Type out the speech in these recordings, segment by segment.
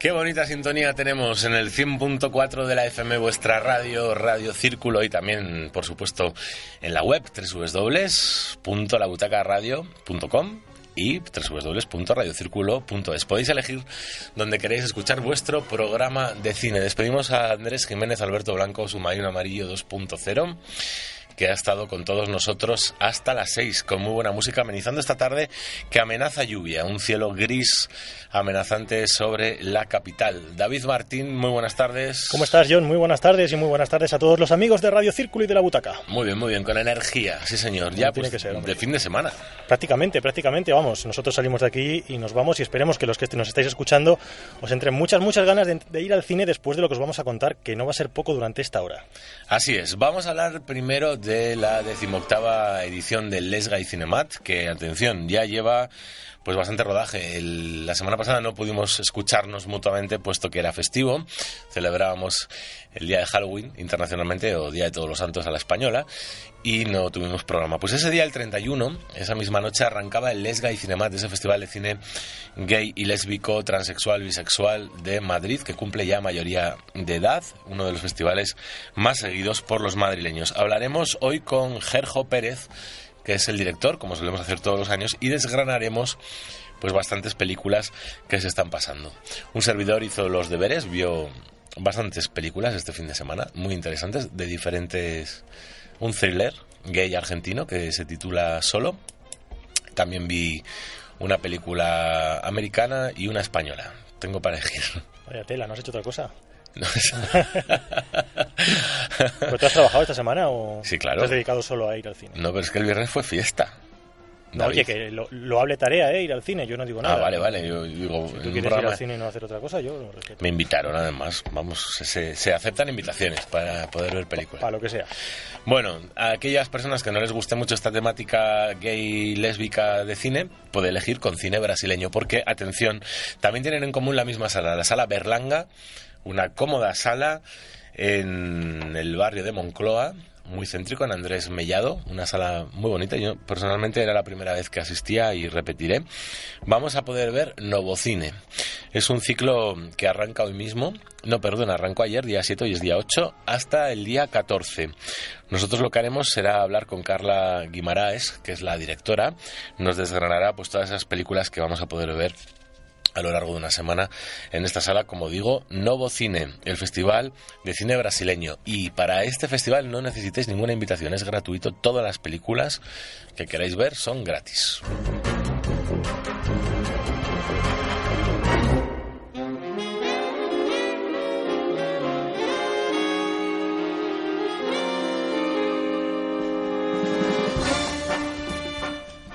Qué bonita sintonía tenemos en el 100.4 de la FM, vuestra radio, Radio Círculo y también, por supuesto, en la web www.labutacaradio.com y www.radiocírculo.es. Podéis elegir donde queréis escuchar vuestro programa de cine. Despedimos a Andrés Jiménez Alberto Blanco, Submarino Amarillo 2.0 que ha estado con todos nosotros hasta las 6 con muy buena música amenizando esta tarde que amenaza lluvia, un cielo gris amenazante sobre la capital. David Martín, muy buenas tardes. ¿Cómo estás, John? Muy buenas tardes y muy buenas tardes a todos los amigos de Radio Círculo y de la Butaca. Muy bien, muy bien, con energía, sí señor. Ya tiene pues, que ser, hombre. de fin de semana. Prácticamente, prácticamente, vamos, nosotros salimos de aquí y nos vamos y esperemos que los que nos estáis escuchando os entren muchas, muchas ganas de, de ir al cine después de lo que os vamos a contar, que no va a ser poco durante esta hora. Así es, vamos a hablar primero de la decimoctava edición del Les Gay Cinemat, que, atención, ya lleva pues bastante rodaje. El- la semana pasada no pudimos escucharnos mutuamente puesto que era festivo. Celebrábamos el día de Halloween internacionalmente o Día de Todos los Santos a la española y no tuvimos programa. Pues ese día, el 31, esa misma noche, arrancaba el Les Gay Cinemat, ese festival de cine gay y lésbico, transexual, bisexual de Madrid, que cumple ya mayoría de edad, uno de los festivales más seguidos por los madrileños. Hablaremos hoy con Gerjo Pérez, que es el director, como solemos hacer todos los años, y desgranaremos pues bastantes películas que se están pasando. Un servidor hizo los deberes, vio bastantes películas este fin de semana, muy interesantes, de diferentes... Un thriller gay argentino que se titula Solo. También vi una película americana y una española. Tengo para elegir. Tela, ¿no has hecho otra cosa? ¿Pero tú has trabajado esta semana o Sí, claro. te has dedicado solo a ir al cine? no, pero es que el viernes fue fiesta. No, David. oye, que lo, lo hable tarea, ¿eh? Ir al cine, yo no digo nada. Ah, vale, vale. Yo digo, Si tú quieres ir programa- al cine y no hacer otra cosa, yo lo respeto. me invitaron además. Vamos, se, se aceptan invitaciones para poder ver películas. Para lo que sea. Bueno, a aquellas personas que no les guste mucho esta temática gay lésbica de cine, puede elegir con cine brasileño, porque, atención, también tienen en común la misma sala, la sala Berlanga, una cómoda sala en el barrio de Moncloa, muy céntrico, en Andrés Mellado, una sala muy bonita. Yo personalmente era la primera vez que asistía y repetiré. Vamos a poder ver Novocine. Es un ciclo que arranca hoy mismo, no, perdón, arrancó ayer, día 7, hoy es día 8, hasta el día 14. Nosotros lo que haremos será hablar con Carla Guimaraes, que es la directora, nos desgranará pues todas esas películas que vamos a poder ver a lo largo de una semana en esta sala, como digo, Novo Cine, el festival de cine brasileño. Y para este festival no necesitéis ninguna invitación, es gratuito. Todas las películas que queráis ver son gratis.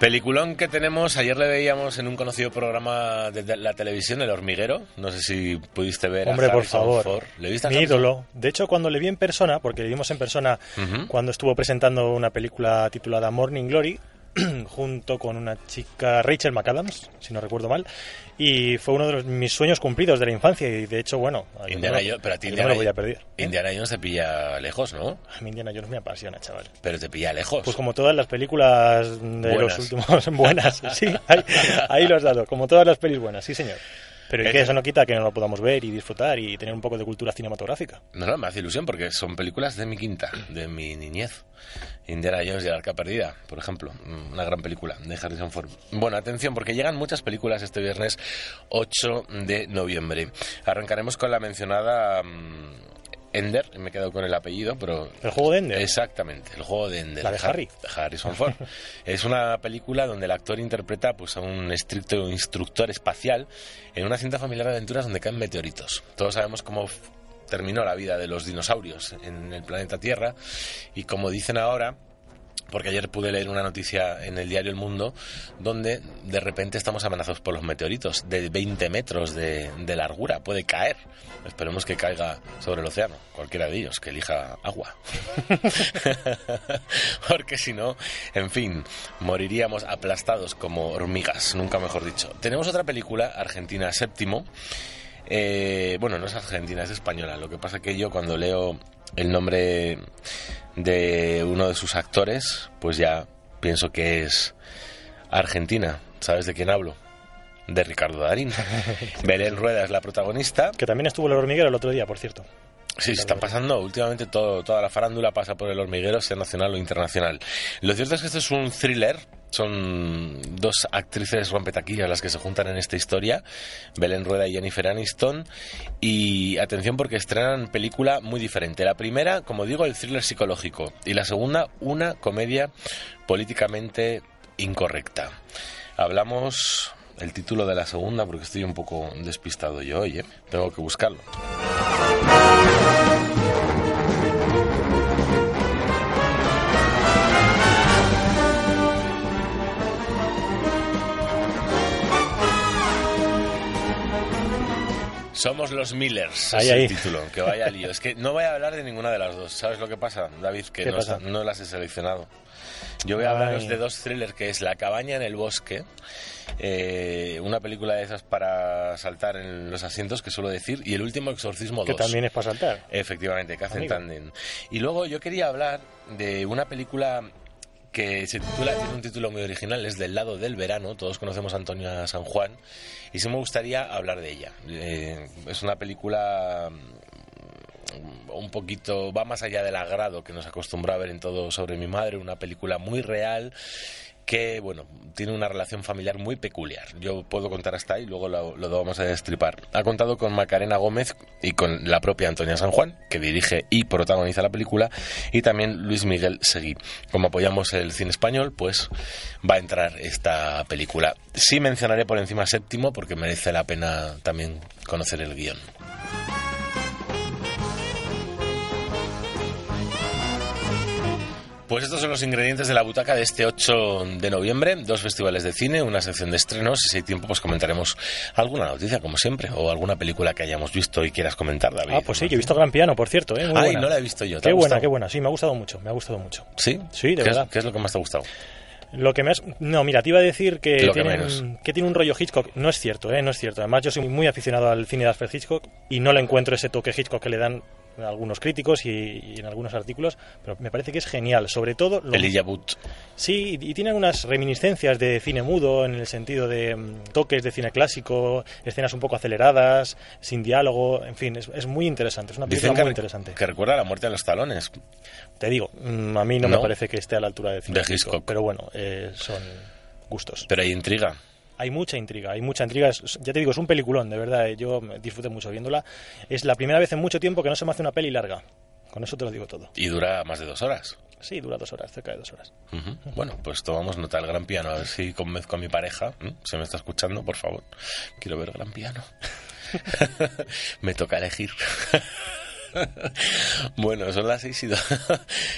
Peliculón que tenemos, ayer le veíamos en un conocido programa de la televisión, El Hormiguero. No sé si pudiste ver. a Hombre, por favor. Ford. ¿Le viste a Mi Harrison? ídolo. De hecho, cuando le vi en persona, porque le vimos en persona cuando estuvo presentando una película titulada Morning Glory, junto con una chica, Rachel McAdams, si no recuerdo mal, y fue uno de los- mis sueños cumplidos de la infancia y de hecho, bueno, Indiana no- Jones, pero a ti yo no Indiana, lo voy a perder. ¿eh? Indiana Jones te pilla lejos, ¿no? A mí Indiana Jones me apasiona, chaval. Pero te pilla lejos. Pues como todas las películas de Buenas. los últimos buenas, sí, ahí, ahí lo has dado, como todas las pelis buenas, sí señor. Pero ¿y Es que eso no quita que no lo podamos ver y disfrutar y tener un poco de cultura cinematográfica. No, no, me hace ilusión porque son películas de mi quinta, de mi niñez. Indiana Jones y el Arca Perdida, por ejemplo, una gran película de Harrison Ford. Bueno, atención, porque llegan muchas películas este viernes 8 de noviembre. Arrancaremos con la mencionada mm, Ender, me he quedado con el apellido, pero... El juego de Ender. Exactamente, el juego de Ender. La de Harry. Harrison Ford. es una película donde el actor interpreta pues, a un estricto instructor espacial en una cinta familiar de aventuras donde caen meteoritos. Todos sabemos cómo terminó la vida de los dinosaurios en el planeta Tierra y como dicen ahora, porque ayer pude leer una noticia en el diario El Mundo donde de repente estamos amenazados por los meteoritos de 20 metros de, de largura. Puede caer. Esperemos que caiga sobre el océano, cualquiera de ellos, que elija agua. porque si no, en fin, moriríamos aplastados como hormigas, nunca mejor dicho. Tenemos otra película, Argentina Séptimo. Eh, bueno, no es argentina, es española. Lo que pasa que yo cuando leo el nombre de uno de sus actores, pues ya pienso que es Argentina. ¿Sabes de quién hablo? De Ricardo Darín. Belén Rueda es la protagonista. Que también estuvo en el hormiguero el otro día, por cierto. Sí, se está pasando últimamente todo, toda la farándula pasa por el hormiguero, sea nacional o internacional. Lo cierto es que este es un thriller. Son dos actrices rompetaquillas las que se juntan en esta historia, Belén Rueda y Jennifer Aniston. Y atención porque estrenan película muy diferente. La primera, como digo, el thriller psicológico. Y la segunda, una comedia políticamente incorrecta. Hablamos el título de la segunda porque estoy un poco despistado yo hoy, ¿eh? Tengo que buscarlo. Somos los Millers, Ahí, es el ahí. título, que vaya lío. Es que no voy a hablar de ninguna de las dos. ¿Sabes lo que pasa, David? Que ¿Qué no, pasa? no las he seleccionado. Yo voy a hablaros de dos thrillers, que es La cabaña en el bosque, eh, una película de esas para saltar en los asientos, que suelo decir, y El último exorcismo 2. Que también es para saltar. Efectivamente, que hacen tándem. Y luego yo quería hablar de una película que se titula, tiene un título muy original, es Del lado del verano, todos conocemos a Antonia San Juan, y sí me gustaría hablar de ella. Eh, es una película mm, un poquito, va más allá del agrado que nos acostumbró a ver en todo sobre mi madre, una película muy real que, bueno, tiene una relación familiar muy peculiar. Yo puedo contar hasta ahí, luego lo, lo vamos a destripar. Ha contado con Macarena Gómez y con la propia Antonia San Juan, que dirige y protagoniza la película, y también Luis Miguel Seguí. Como apoyamos el cine español, pues va a entrar esta película. Sí mencionaré por encima séptimo, porque merece la pena también conocer el guion. Pues estos son los ingredientes de la butaca de este 8 de noviembre. Dos festivales de cine, una sección de estrenos y si hay tiempo pues comentaremos alguna noticia, como siempre, o alguna película que hayamos visto y quieras comentar, David. Ah, pues sí, yo he visto Gran Piano, por cierto. ¿eh? Muy Ay, buena. no la he visto yo. ¿te Qué ha buena, qué buena. Sí, me ha gustado mucho. Me ha gustado mucho. ¿Sí? Sí, de ¿Qué verdad. Es, ¿Qué es lo que más te ha gustado? Lo que me has... No, mira, te iba a decir que, Lo que tiene un rollo Hitchcock. No es cierto, ¿eh? No es cierto. Además, yo soy muy aficionado al cine de Alfred Hitchcock y no le encuentro ese toque Hitchcock que le dan algunos críticos y, y en algunos artículos, pero me parece que es genial. Sobre todo... Lo, Elijah Wood. Sí, y tiene unas reminiscencias de cine mudo en el sentido de mm, toques de cine clásico, escenas un poco aceleradas, sin diálogo, en fin, es, es muy interesante, es una película Dicen que, muy interesante. que recuerda a la muerte de los talones. Te digo, mm, a mí no, ¿No? me parece que esté a la altura de cine De clásico, Hitchcock. pero bueno, eh, son gustos. Pero hay intriga. Hay mucha intriga, hay mucha intriga. Es- Ya te digo, es un peliculón, de verdad. eh, Yo disfruté mucho viéndola. Es la primera vez en mucho tiempo que no se me hace una peli larga. Con eso te lo digo todo. Y dura más de dos horas. Sí, dura dos horas, cerca de dos horas. Ujú. Bueno, pues tomamos nota del gran piano. A ver si convenzco a mi pareja. Se me está escuchando, por favor. Quiero ver gran piano. me toca elegir. bueno, son las 6 y, do-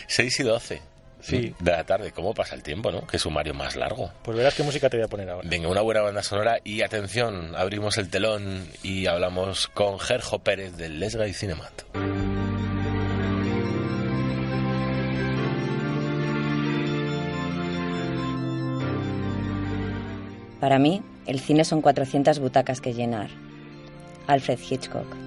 6 y 12 Sí. de la tarde. ¿Cómo pasa el tiempo, no? Qué sumario más largo. Pues verás qué música te voy a poner ahora. Venga, una buena banda sonora y atención, abrimos el telón y hablamos con Gerjo Pérez del Lesga y Cinemat. Para mí, el cine son 400 butacas que llenar. Alfred Hitchcock.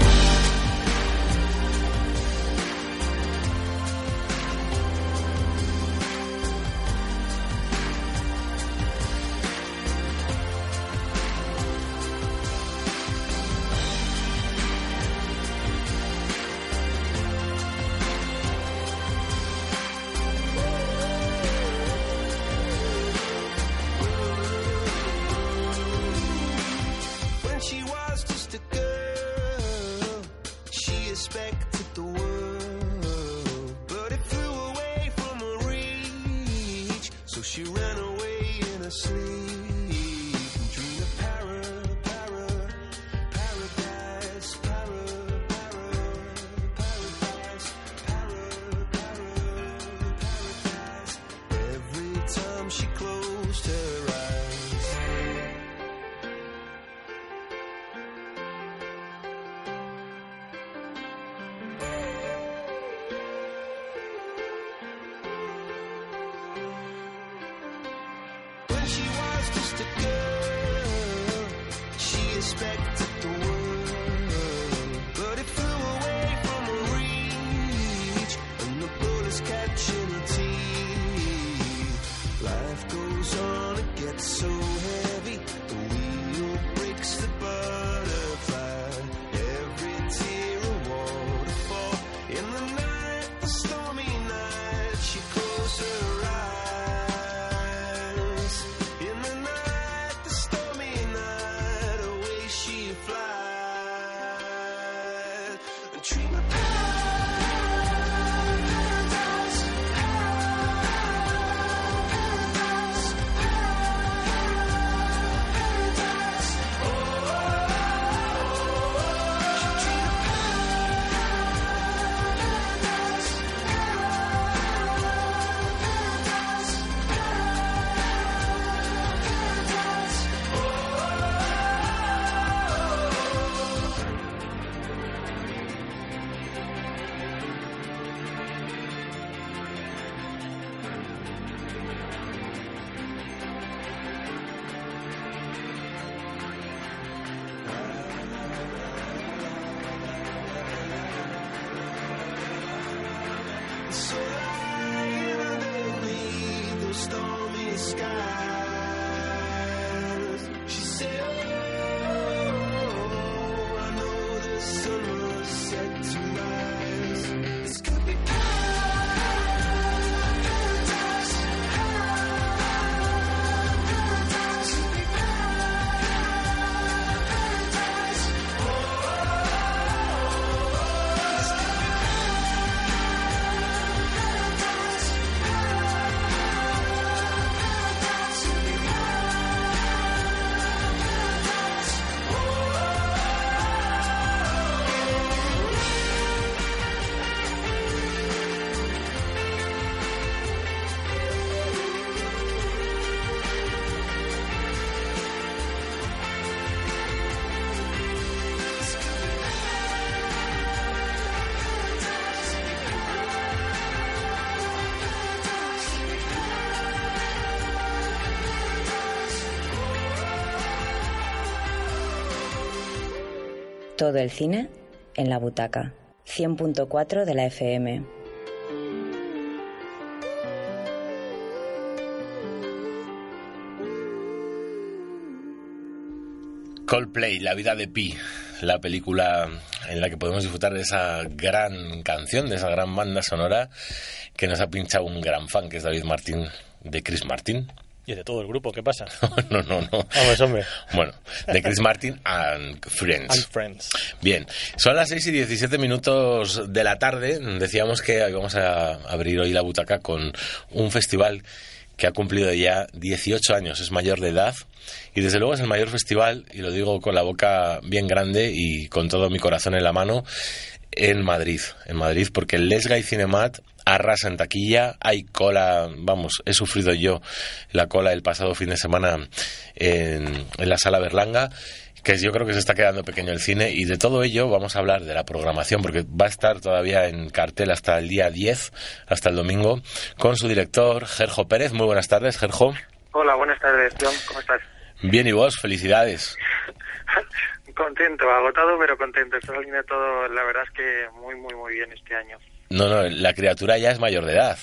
she she expected Todo el cine en la butaca. 100.4 de la FM. Coldplay, La vida de Pi, la película en la que podemos disfrutar de esa gran canción, de esa gran banda sonora que nos ha pinchado un gran fan, que es David Martín, de Chris Martin. Y de todo el grupo, ¿qué pasa? no, no, no. Vamos, hombre. Bueno, de Chris Martin and Friends. And Friends. Bien, son las 6 y 17 minutos de la tarde. Decíamos que íbamos a abrir hoy la butaca con un festival que ha cumplido ya 18 años, es mayor de edad y desde luego es el mayor festival, y lo digo con la boca bien grande y con todo mi corazón en la mano, en Madrid, en Madrid, porque el Lesga y Cinemat arrasa en taquilla, hay cola, vamos, he sufrido yo la cola el pasado fin de semana en, en la sala Berlanga que yo creo que se está quedando pequeño el cine y de todo ello vamos a hablar de la programación porque va a estar todavía en cartel hasta el día 10, hasta el domingo, con su director Gerjo Pérez. Muy buenas tardes, Gerjo. Hola, buenas tardes, John. ¿Cómo estás? Bien, y vos, felicidades. contento, agotado, pero contento. Está saliendo todo, la verdad es que muy, muy, muy bien este año. No, no, la criatura ya es mayor de edad.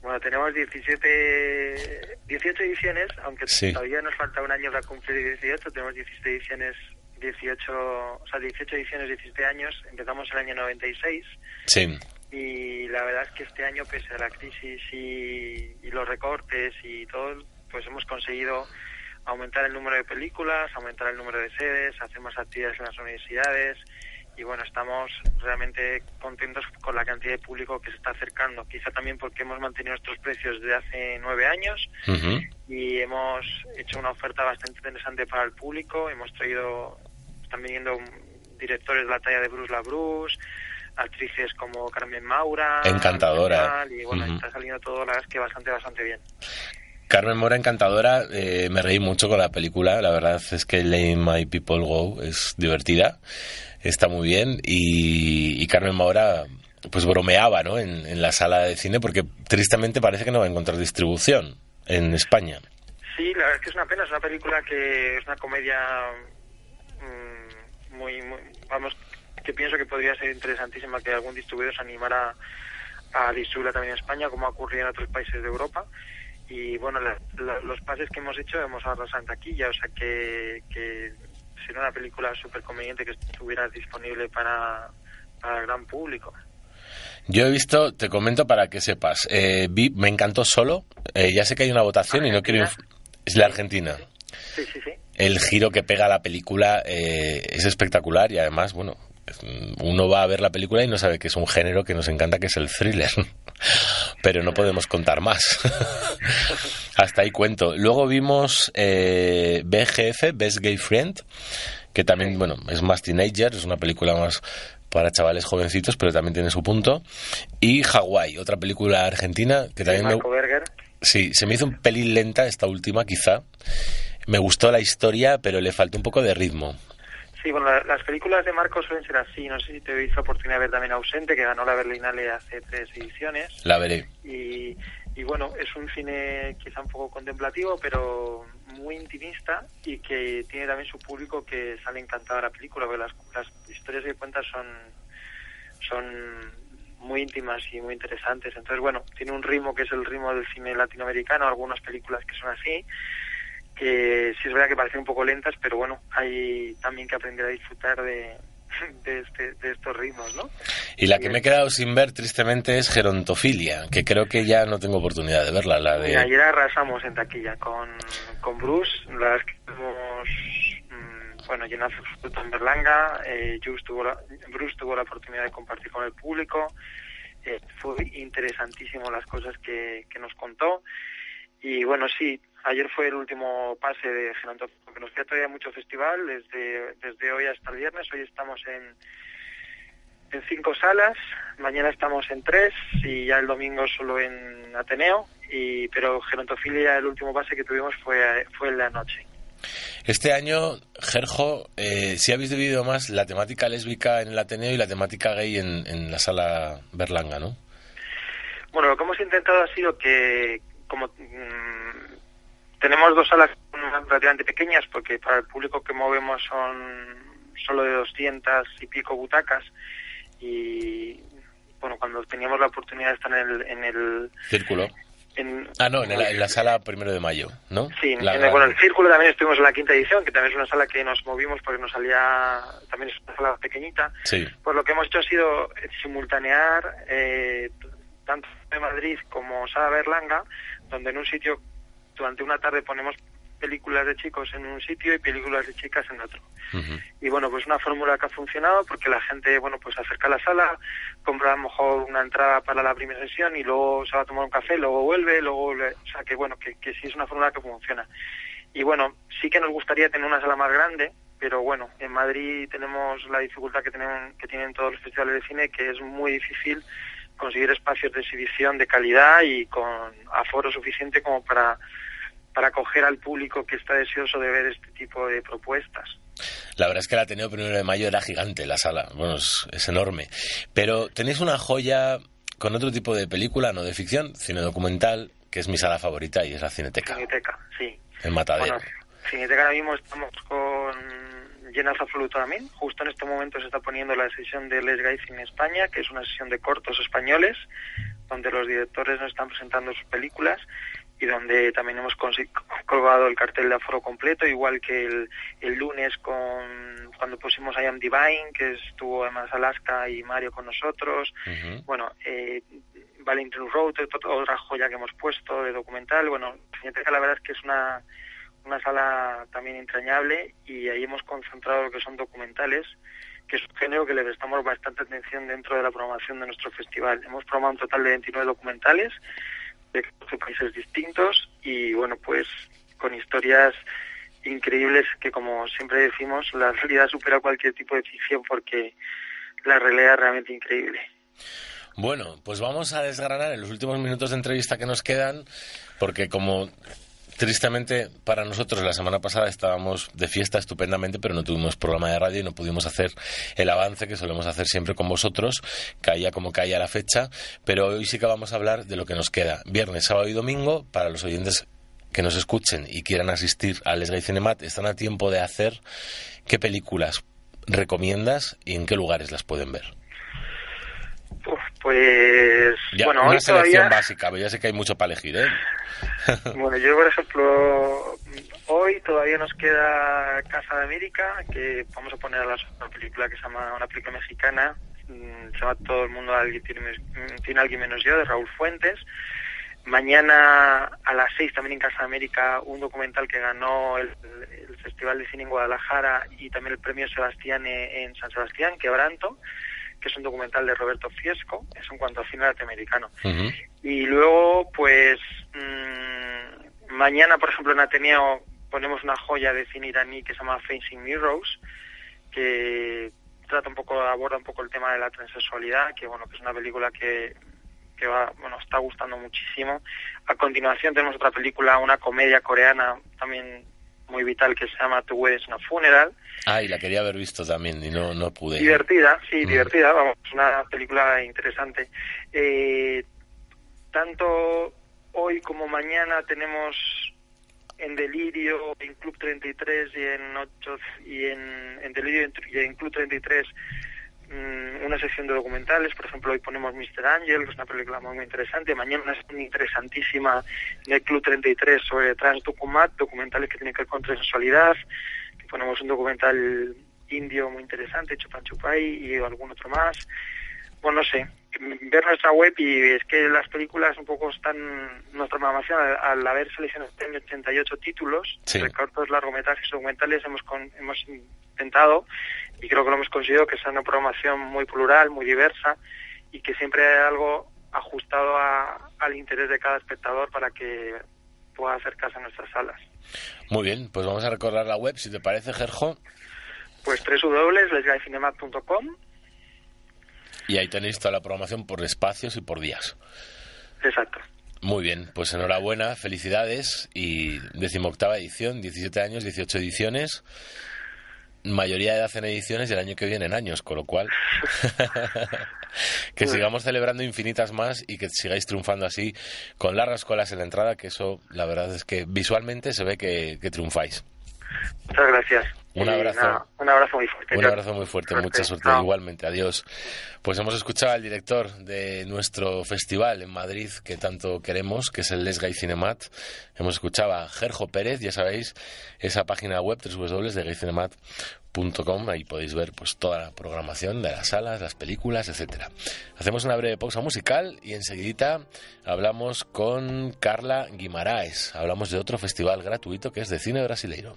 Bueno, tenemos 17, 18 ediciones, aunque Sí. todavía nos falta un año para cumplir 18. Tenemos 17 ediciones, 18, o sea, 18 ediciones, 17 años. Empezamos el año 96 Sí. y la verdad es que este año, pese a la crisis y, y los recortes y todo, pues hemos conseguido aumentar el número de películas, aumentar el número de sedes, hacer más actividades en las universidades y bueno, estamos realmente contentos con la cantidad de público que se está acercando. Quizá también porque hemos mantenido nuestros precios desde hace nueve años y hemos hecho una oferta bastante interesante para el público. Hemos traído, están viniendo directores de la talla de Bruce LaBruce, actrices como Carmen Maura. Encantadora. Y bueno, está saliendo todo, la verdad es que bastante, bastante bien. Carmen Mora, encantadora. eh, me reí mucho con la película. La verdad es que Lane My People Go es divertida. Está muy bien. Y, y Carmen Mora, pues bromeaba, ¿no? En, en la sala de cine porque tristemente parece que no va a encontrar distribución en España. Sí, la verdad es que es una pena, es una película que es una comedia mm, muy, muy, vamos, que pienso que podría ser interesantísima que algún distribuidor se animara a distribuirla también en España, como ha ocurrido en otros países de Europa. Y bueno, la- la- los pases que hemos hecho hemos arrasado en taquilla, o sea que, que sería una película súper conveniente que estuviera disponible para, para el gran público. Yo he visto, te comento para que sepas, eh, vi, me encantó solo. eh, ya sé que hay una votación y no quiero. Es la Argentina. Sí, sí, sí. el giro que pega la película eh, es espectacular y además, bueno, uno va a ver la película y no sabe que es un género que nos encanta, que es el thriller. Pero no podemos contar más. Hasta ahí cuento. Luego vimos eh, BGF, Best Gay Friend, que también, bueno, es más teenager, es una película más para chavales jovencitos, pero también tiene su punto. Y Hawái, otra película argentina que también me, Marco Berger. Sí, se me hizo un pelín lenta esta última, quizá. Me gustó la historia, pero le faltó un poco de ritmo. Sí, bueno, la- las películas de Marco suelen ser así. No sé si te hizo oportunidad de ver también Ausente, que ganó la Berlinale hace tres ediciones. La veré. Y, y bueno, es un cine quizá un poco contemplativo, pero muy intimista y que tiene también su público que sale encantado de la película, porque las, las historias que cuenta son, son muy íntimas y muy interesantes. Entonces, bueno, tiene un ritmo que es el ritmo del cine latinoamericano, algunas películas que son así, que sí es verdad que parecen un poco lentas, pero bueno, hay también que aprender a disfrutar de, de, este, de estos ritmos, ¿no? Y la que me he quedado sin ver, tristemente, es Gerontofilia, que creo que ya no tengo oportunidad de verla. La de... ayer arrasamos en taquilla con, con Bruce, la verdad es que tuvimos, mm, bueno, en Berlanga, eh, Bruce, tuvo la, Bruce tuvo la oportunidad de compartir con el público, eh, fue interesantísimo las cosas que, que nos contó, y bueno, sí, ayer fue el último pase de Gerontofilio, porque nos queda todavía mucho festival, desde, desde hoy hasta el viernes, hoy estamos en en cinco salas, mañana estamos en tres y ya el domingo solo en Ateneo, y pero Gerontofilia el último pase que tuvimos fue, fue en la noche. Este año, Gerjo, eh, si habéis dividido más la temática lésbica en el Ateneo y la temática gay en, en la sala Berlanga, ¿no? Bueno, lo que hemos intentado ha sido que, como mm, tenemos dos salas relativamente pequeñas, porque para el público que movemos son solo de 200 y pico butacas, y bueno, cuando teníamos la oportunidad de estar en el... En el Círculo. en, Ah, no, en la, en la sala primero de mayo, ¿no? Sí, La en el, bueno, el Círculo también estuvimos en la quinta edición, que también es una sala que nos movimos porque nos salía, también es una sala pequeñita. Sí. Pues lo que hemos hecho ha sido eh, simultanear eh, tanto de Madrid como Sala Berlanga, donde en un sitio durante una tarde ponemos películas de chicos en un sitio y películas de chicas en otro. Y bueno, pues una fórmula que ha funcionado porque la gente, bueno, pues acerca a la sala, compra a lo mejor una entrada para la primera sesión y luego se va a tomar un café, luego vuelve, luego, vuelve. o sea que bueno, que, que sí es una fórmula que funciona. Y bueno, sí que nos gustaría tener una sala más grande, pero bueno, en Madrid tenemos la dificultad que tienen, que tienen todos los festivales de cine, que es muy difícil conseguir espacios de exhibición de calidad y con aforo suficiente como para para acoger al público que está deseoso de ver este tipo de propuestas. La verdad es que el Ateneo Primero de Mayo era gigante la sala, bueno, es, es enorme. Pero tenéis una joya con otro tipo de película, no de ficción, cine documental, que es mi sala favorita y es la Cineteca, Cineteca, sí. en Matadero. Bueno, Cineteca ahora mismo estamos con llenas absoluto también. Justo en este momento se está poniendo la sesión de Les Guys en España, que es una sesión de cortos españoles, donde los directores nos están presentando sus películas y donde también hemos colgado el cartel de aforo completo, igual que el, el lunes con cuando pusimos I Am Divine, que estuvo además Alaska y Mario con nosotros. Bueno, eh, Valentine Road, ot- otra joya que hemos puesto de documental. Bueno, la verdad es que es una, una sala también entrañable y ahí hemos concentrado lo que son documentales, que es un género que le prestamos bastante atención dentro de la programación de nuestro festival. Hemos programado un total de 29 documentales de 14 países distintos y bueno, pues con historias increíbles que como siempre decimos, la realidad supera cualquier tipo de ficción porque la realidad es realmente increíble. Bueno, pues vamos a desgranar en los últimos minutos de entrevista que nos quedan, porque como tristemente para nosotros la semana pasada estábamos de fiesta estupendamente, pero no tuvimos programa de radio y no pudimos hacer el avance que solemos hacer siempre con vosotros, caía como caía la fecha, pero hoy sí que vamos a hablar de lo que nos queda. Viernes, sábado y domingo, para los oyentes que nos escuchen y quieran asistir al Les Gay Cinemat, están a tiempo de hacer qué películas recomiendas y en qué lugares las pueden ver. Uf, pues Ya, bueno, una hoy selección todavía, básica, pero ya sé que hay mucho para elegir, ¿eh? bueno, yo por ejemplo, hoy todavía nos queda Casa de América, que vamos a poner a la una película que se llama, una película mexicana, mm, se llama Todo el mundo alguien tiene, mes- tiene alguien menos yo, de Raúl Fuentes. Mañana a las seis también en Casa de América un documental que ganó el, el Festival de Cine en Guadalajara y también el premio Sebastián en San Sebastián, Quebranto, que es un documental de Roberto Fiesco, es en cuanto a cine norteamericano. Ujú. Y luego, pues, mm, mañana, por ejemplo, en Ateneo ponemos una joya de cine iraní que se llama Facing Mirrors, que trata un poco, aborda un poco el tema de la transexualidad, que bueno, que es una película que, que va, bueno, está gustando muchísimo. A continuación tenemos otra película, una comedia coreana también muy vital que se llama The Wedding is a Funeral, Ah, y la quería haber visto también y no, no pude. Divertida, sí, Mm. divertida, vamos, una película interesante. Eh, tanto hoy como mañana tenemos en Delirio, en Club 33 y en 8 y en, en Delirio y en Club 33 mm, una sección de documentales, por ejemplo hoy ponemos Mr. Angel, que es una película muy, interesante, mañana una sección interesantísima en el Club 33 sobre Trans Documat, documentales que tienen que ver con transexualidad, que ponemos un documental indio muy interesante, Chupan Chupai y algún otro más. Bueno, no sé, ver nuestra web y es que las películas un poco están, nuestra programación al, al haber seleccionado 88 títulos, Sí. de cortos, largometrajes y documentales, hemos, con- hemos intentado y creo que lo hemos conseguido que sea una programación muy plural, muy diversa y que siempre hay algo ajustado a- al interés de cada espectador para que pueda acercarse a nuestras salas. Muy bien, pues vamos a recordar la web, si te parece, Gerjo. Pues www.lesguycinemat.com Y ahí tenéis toda la programación por espacios y por días. Exacto. Muy bien, pues enhorabuena, felicidades y decimoctava edición, 17 años, 18 ediciones, mayoría de edad en ediciones y el año que viene en años, con lo cual que sigamos celebrando infinitas más y que sigáis triunfando así con largas colas en la entrada, que eso la verdad es que visualmente se ve que, que triunfáis. Muchas gracias. Un abrazo. un abrazo muy fuerte. Un abrazo muy fuerte, Suerte. mucha suerte, igualmente, adiós. Pues hemos escuchado al director de nuestro festival en Madrid que tanto queremos, que es el Les Gay Cinemat. Hemos escuchado a Gerjo Pérez, ya sabéis, esa página web ahí podéis ver pues toda la programación de las salas, las películas, etcétera. Hacemos una breve pausa musical y enseguidita hablamos con Carla Guimaraes. Hablamos de otro festival gratuito que es de cine brasileiro.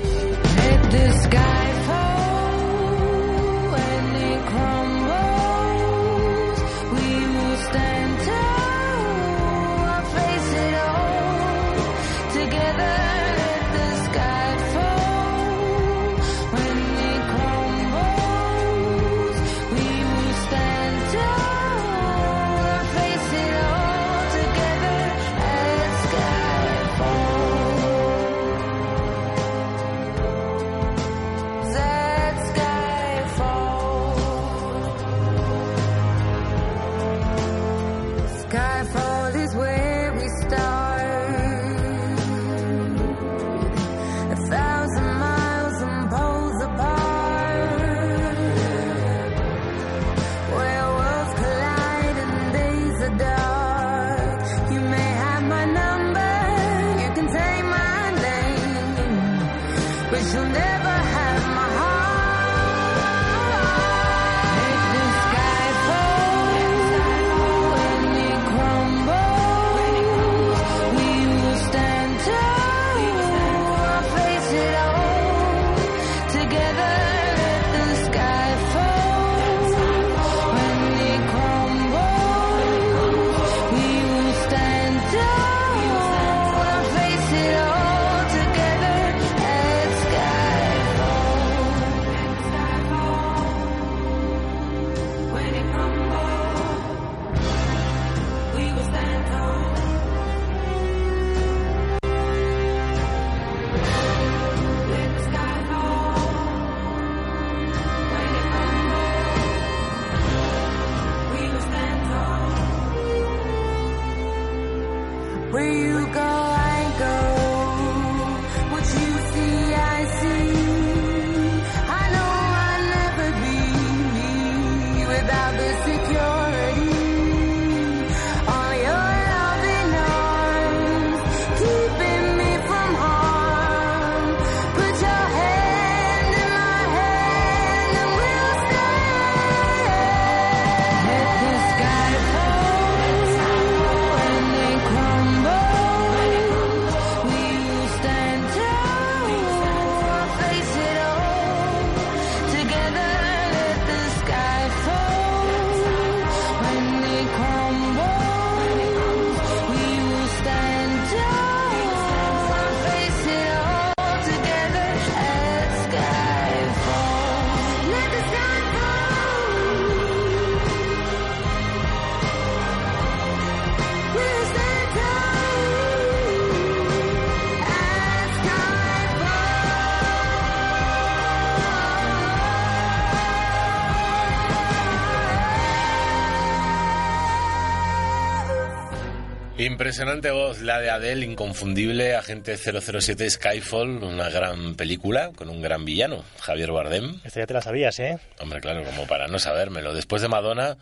Impresionante voz, la de Adele, inconfundible, Agente 007 Skyfall, una gran película con un gran villano, Javier Bardem. Esta ya te la sabías, ¿eh? Hombre, claro, como para no sabérmelo. Después de Madonna,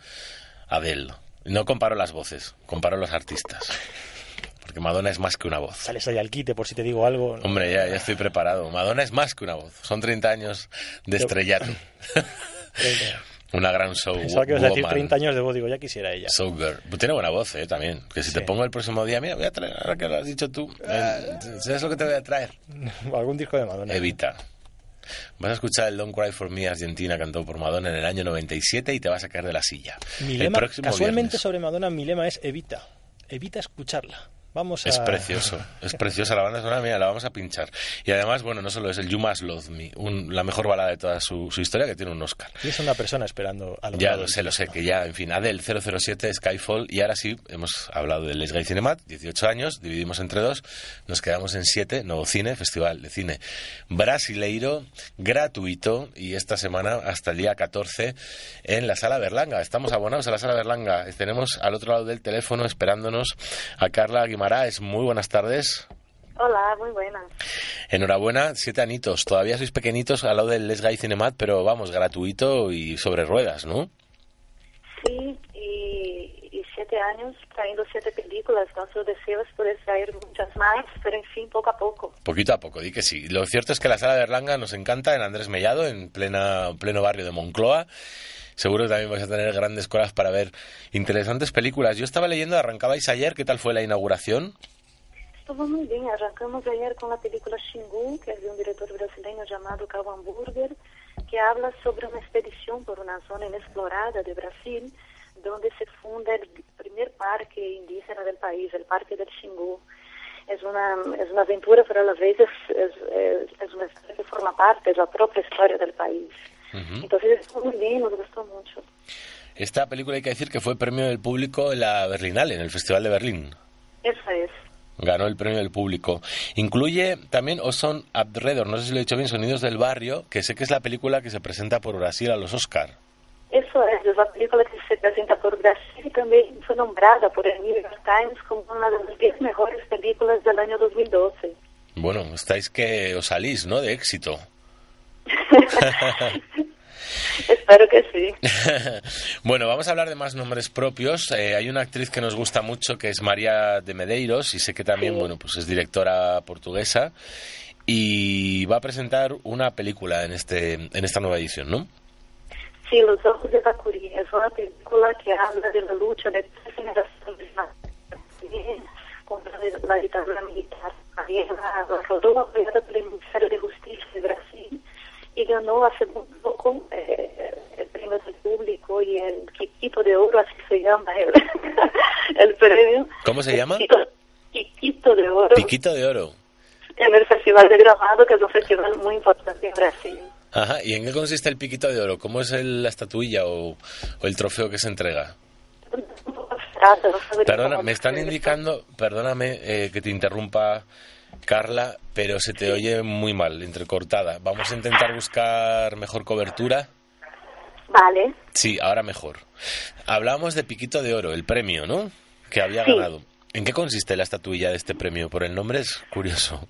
Adele. No comparo las voces, comparo los artistas. Porque Madonna es más que una voz. Sales ahí al quite por si te digo algo. Hombre, ya, ya estoy preparado. Madonna es más que una voz. Son 30 años de estrellato. una gran show. Pensaba que ibas a decir woman. 30 años de voz, digo, ya quisiera ella. So girl. Pues tiene buena voz, eh, también. Que si te Sí. pongo el próximo día, mira, voy a traer, ahora que lo has dicho tú, eh, ¿sabes lo que te voy a traer? Algún disco de Madonna. Evita. Vas a escuchar el Don't Cry For Me Argentina cantado por Madonna en el año 97 y te vas a caer de la silla. Mi el lema, próximo casualmente viernes. sobre Madonna, mi lema es evita. Evita escucharla. Vamos a... Es precioso, es preciosa la banda sonora, mira, la vamos a pinchar. Y además, bueno, no solo es el You Must Love Me, un- la mejor balada de toda su, su historia, que tiene un Oscar. Y es una persona esperando a Ya lo sé, lo sé, que ya, en fin, Adele 007, Skyfall, y ahora sí, hemos hablado del Les Gay Cinemat, 18 años, dividimos entre dos, nos quedamos en 7, Nuevo Cine, Festival de Cine Brasileiro, gratuito, y esta semana hasta el día 14 en la Sala Berlanga. Estamos abonados a la Sala Berlanga, tenemos al otro lado del teléfono esperándonos a Carla Guimaraes. Muy buenas tardes. Hola, muy buenas. Enhorabuena, siete anitos. Todavía sois pequeñitos al lado del Les Gay Cinemat, pero vamos, gratuito y sobre ruedas, ¿no? Sí, y, y siete años trayendo siete películas. Nuestro deseo es poder traer muchas más, pero en fin, poco a poco. Poquito a poco, di que sí. Lo cierto es que la sala de Erlanga nos encanta en Andrés Mellado, en plena, pleno barrio de Moncloa. Seguro también vais a tener grandes colas para ver interesantes películas. Yo estaba leyendo, arrancabais ayer, ¿qué tal fue la inauguración? Estuvo muy bien. Arrancamos ayer con la película Xingu, que es de un director brasileño llamado Carl Hamburger, que habla sobre una expedición por una zona inexplorada de Brasil, donde se funda el primer parque indígena del país, el Parque del Xingu. Es una, es una aventura, pero a la vez es- es una historia que forma parte de la propia historia del país. Ujú. Entonces estuvo muy bien, nos gustó mucho. Esta película hay que decir que fue premio del público en la Berlinale, en el Festival de Berlín. Eso es. Ganó el premio del público. Incluye también Oson Abredor, no sé si lo he dicho bien, Sonidos del Barrio, que sé que es la película que se presenta por Brasil a los Oscar. Eso es, es la película que se presenta por Brasil y también fue nombrada por el New York Times como una de las 10 mejores películas del año 2012. Bueno, estáis que os salís, ¿no? De éxito. Espero que sí. bueno, vamos a hablar de más nombres propios. Eh, hay una actriz que nos gusta mucho que es María de Medeiros y sé que también, Sí. bueno, pues es directora portuguesa y va a presentar una película en este en esta nueva edición, ¿no? Sí, Los Ojos de Bacuri es una película que habla de la lucha de tres generaciones contra la dictadura militar. María rodó apoyada por el Ministerio de Justicia de Brasil y ganó hace muy poco eh, el premio del público y el Quiquito de Oro, así se llama el, el premio. ¿Cómo se llama? Quiquito, Quiquito de Oro Piquito de Oro. en el Festival de Gramado, que es un festival muy importante en Brasil. Ajá, ¿y en qué consiste el Piquito de Oro? ¿Cómo es el- la estatuilla o, o el trofeo que se entrega? Sabría Perdona, me están indicando, perdóname eh, que te interrumpa, Carla, pero se te oye muy mal, entrecortada. Vamos a intentar buscar mejor cobertura. Vale. Sí, ahora mejor. Hablamos de Piquito de Oro, el premio, ¿no? Que había Sí. ganado. ¿En qué consiste la estatuilla de este premio? Por el nombre es curioso.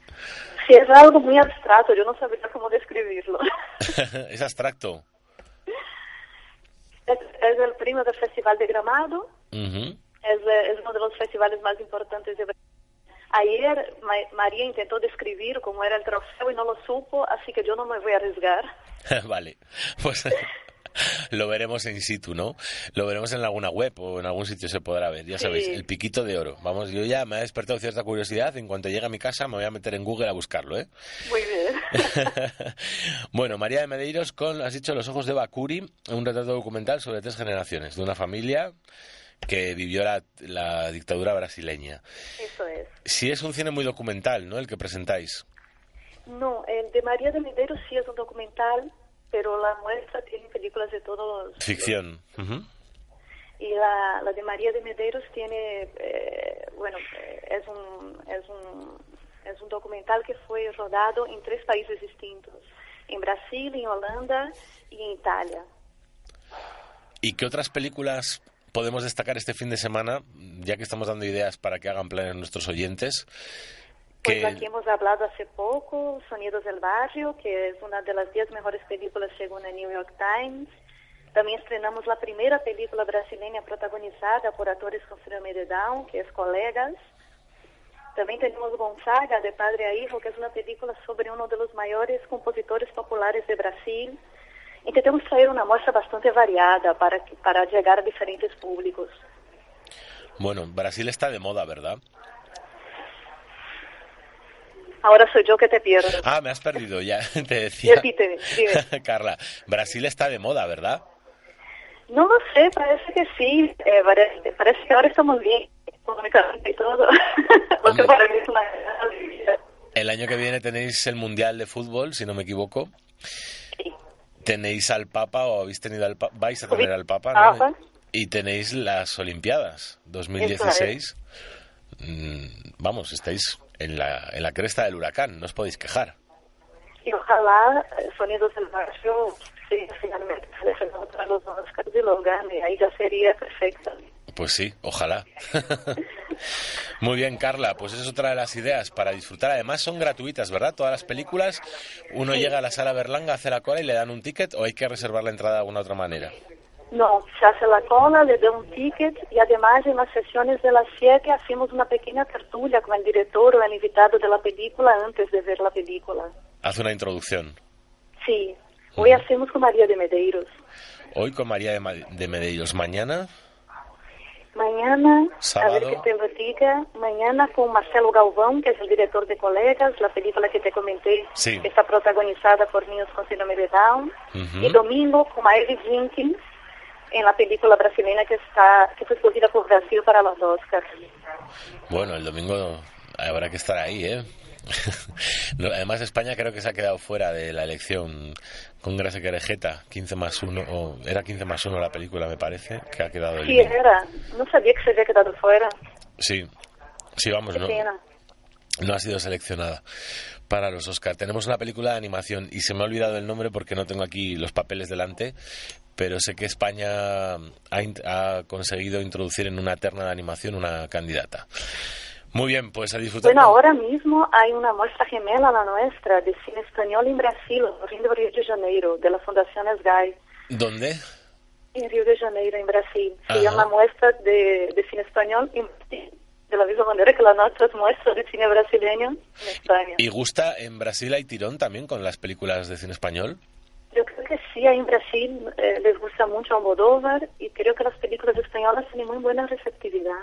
Sí, es algo muy abstracto, yo no sabría cómo describirlo. es abstracto. Es, es el premio del Festival de Gramado, es, eh, es uno de los festivales más importantes de Brasil. Ayer Ma- María intentó describir cómo era el trofeo y no lo supo, así que yo no me voy a arriesgar. vale, pues lo veremos in situ, ¿no? Lo veremos en alguna web o en algún sitio se podrá ver. Ya Sí. sabéis, el piquito de oro. Vamos, yo ya me ha despertado cierta curiosidad. En cuanto llegue a mi casa me voy a meter en Google a buscarlo, ¿eh? Muy bien. bueno, María de Medeiros con, has dicho, Los ojos de Bakuri, un retrato documental sobre tres generaciones de una familia que vivió la, la dictadura brasileña. Eso es. Sí es un cine muy documental, ¿no? El que presentáis. No, el de María de Medeiros sí es un documental, pero la muestra tiene películas de todos. Ficción. Ujú. Y la, la de María de Medeiros tiene, eh, bueno, eh, es un, es, un, es un documental que fue rodado en tres países distintos, en Brasil, en Holanda y en Italia. ¿Y qué otras películas podemos destacar este fin de semana, ya que estamos dando ideas para que hagan planes nuestros oyentes? Pues Que- aquí hemos hablado hace poco, Sonidos del Barrio, que es una de las 10 mejores películas según el New York Times. También estrenamos la primera película brasileña protagonizada por actores con síndrome de Down, que es Colegas. También tenemos Gonzaga, de padre a hijo, que es una película sobre uno de los mayores compositores populares de Brasil. Intentamos traer una muestra bastante variada para, para llegar a diferentes públicos. Bueno, Brasil está de moda, ¿verdad? Ahora soy yo que te pierdo. Ah, me has perdido ya, te decía. Repíteme, dime. Carla, Brasil está de moda, ¿verdad? No lo sé, parece que sí. Eh, parece, parece que ahora estamos bien. económicamente y todo, porque para mí es una. El año que viene tenéis el Mundial de Fútbol, si no me equivoco. Tenéis al Papa o habéis tenido al Papa, vais a tener al Papa. ¿no? Y tenéis las Olimpiadas 2016. Mm, Vamos, estáis en la, en la cresta del huracán, no os podéis quejar. Y ojalá eh, Sonidos del Barrio sí, finalmente seleccionado para los Oscars y lo gane, ahí ya sería perfecto. Pues sí, ojalá. Muy bien, Carla, pues esa es otra de las ideas para disfrutar. Además son gratuitas, ¿verdad? Todas las películas, uno llega a la sala Berlanga, hace la cola y le dan un ticket o hay que reservar la entrada de alguna otra manera. No, se hace la cola, le da un ticket y además en las sesiones de las 7 hacemos una pequeña tertulia con el director o el invitado de la película antes de ver la película. Hace una introducción. Sí, hoy hacemos con María de Medeiros. Hoy con María de, Ma- de Medeiros, mañana Mañana, Sábado. a ver que te diga, mañana con Marcelo Galvão, que es el director de Colegas, la película que te comenté Sí. está protagonizada por niños con síndrome de Down. Ujú. Y domingo con Maeve Jenkins en la película brasileña que está que fue escogida por Brasil para los Oscars. Bueno, el domingo habrá que estar ahí, ¿eh? Además, España creo que se ha quedado fuera de la elección con Gracia Querejeta, 15 más 1, o era 15 más 1 la película, me parece, que ha quedado Sí, era. No sabía que se había quedado fuera. Sí, sí, vamos, no, no ha sido seleccionada para los Oscar. Tenemos una película de animación y se me ha olvidado el nombre porque no tengo aquí los papeles delante, pero sé que España ha, ha conseguido introducir en una terna de animación una candidata. Muy bien, pues a disfrutar. Bueno, ahora mismo hay una muestra gemela a la nuestra de cine español en Brasil, en Río de Janeiro, de la Fundación SGAI. ¿Dónde? en Río de Janeiro, en Brasil. Se Ajá. llama Muestra de, de Cine Español en Brasil, de la misma manera que las nuestras muestras de cine brasileño en España. ¿Y gusta en Brasil hay tirón también con las películas de cine español? Yo creo que sí, ahí en Brasil eh, les gusta mucho Almodóvar y creo que las películas españolas tienen muy buena receptividad.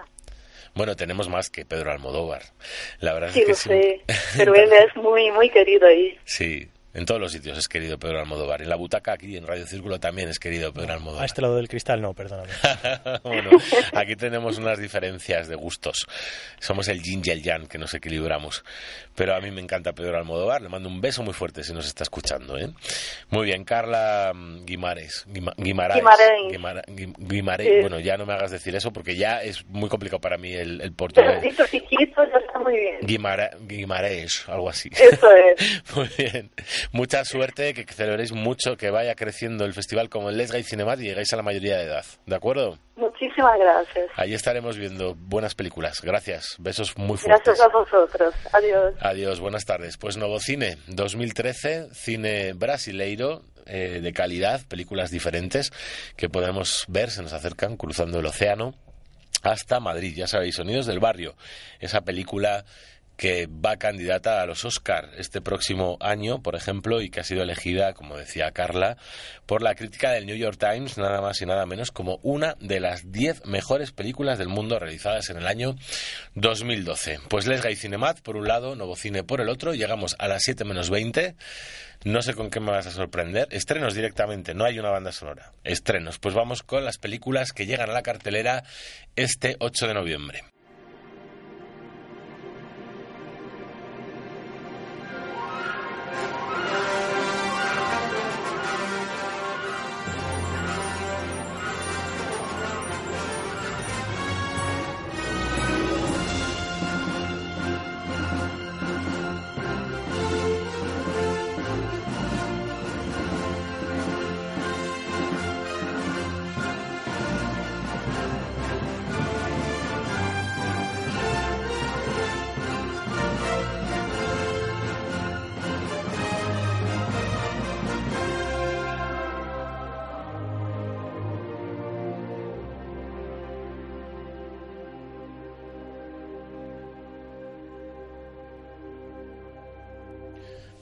Bueno, tenemos más que Pedro Almodóvar. La verdad Sí, es que lo sí. sé, pero él es muy, muy querido ahí. Sí, en todos los sitios es querido Pedro Almodóvar. En la butaca aquí, en Radio Círculo, también es querido Pedro A Almodóvar. este lado del cristal no, perdóname. bueno, aquí tenemos unas diferencias de gustos. Somos el yin y el yang que nos equilibramos. Pero a mí me encanta Pedro Almodóvar. Le mando un beso muy fuerte si nos está escuchando. ¿eh? Muy bien, Carla mm, Guimares. Guima- Guimaraes. Guimarães. Guimara- Guim- Guimarães. Sí. Bueno, ya no me hagas decir eso porque ya es muy complicado para mí el, el Pero portugués. dicho chiquito ya está muy bien. Guimara, Guimarães, algo así. Eso es. Muy bien. Mucha suerte, que celebréis mucho, que vaya creciendo el festival como el Let's Gay Cinemat y llegáis a la mayoría de edad. ¿De acuerdo? Muchísimas gracias. Ahí estaremos viendo buenas películas. Gracias. Besos muy fuertes. Gracias a vosotros. Adiós. Adiós, buenas tardes. Pues Novo Cine 2013, cine brasileiro eh, de calidad, películas diferentes que podemos ver, se nos acercan cruzando el océano hasta Madrid. Ya sabéis, Sonidos del Barrio, esa película que va candidata a los Oscar este próximo año, por ejemplo, y que ha sido elegida, como decía Carla, por la crítica del New York Times, nada más y nada menos, como una de las 10 mejores películas del mundo realizadas en el año 2012. Pues Les Gay Cinemat por un lado, Novo Cine por el otro, llegamos a las 7 menos 20. No sé con qué me vas a sorprender. Estrenos directamente, no hay una banda sonora. Estrenos. Pues vamos con las películas que llegan a la cartelera este 8 de noviembre.